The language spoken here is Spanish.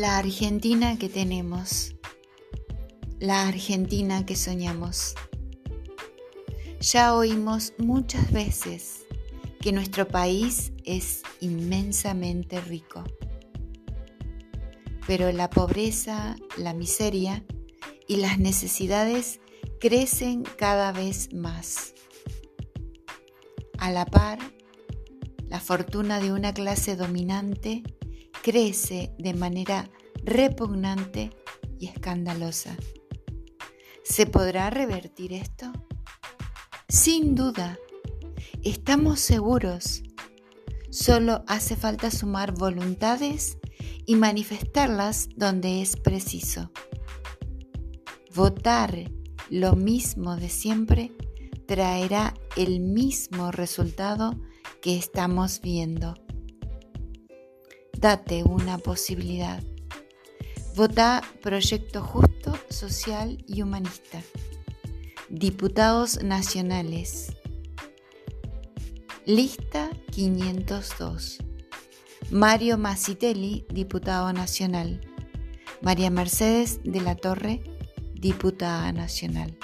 La Argentina que tenemos, la Argentina que soñamos. Ya oímos muchas veces que nuestro país es inmensamente rico, pero la pobreza, la miseria y las necesidades crecen cada vez más. A la par, la fortuna de una clase dominante crece de manera repugnante y escandalosa. ¿Se podrá revertir esto? Sin duda, estamos seguros. Solo hace falta sumar voluntades y manifestarlas donde es preciso. Votar lo mismo de siempre traerá el mismo resultado que estamos viendo date una posibilidad. Vota Proyecto Justo, Social y Humanista. Diputados Nacionales. Lista 502. Mario Massitelli, Diputado Nacional. María Mercedes de la Torre, Diputada Nacional.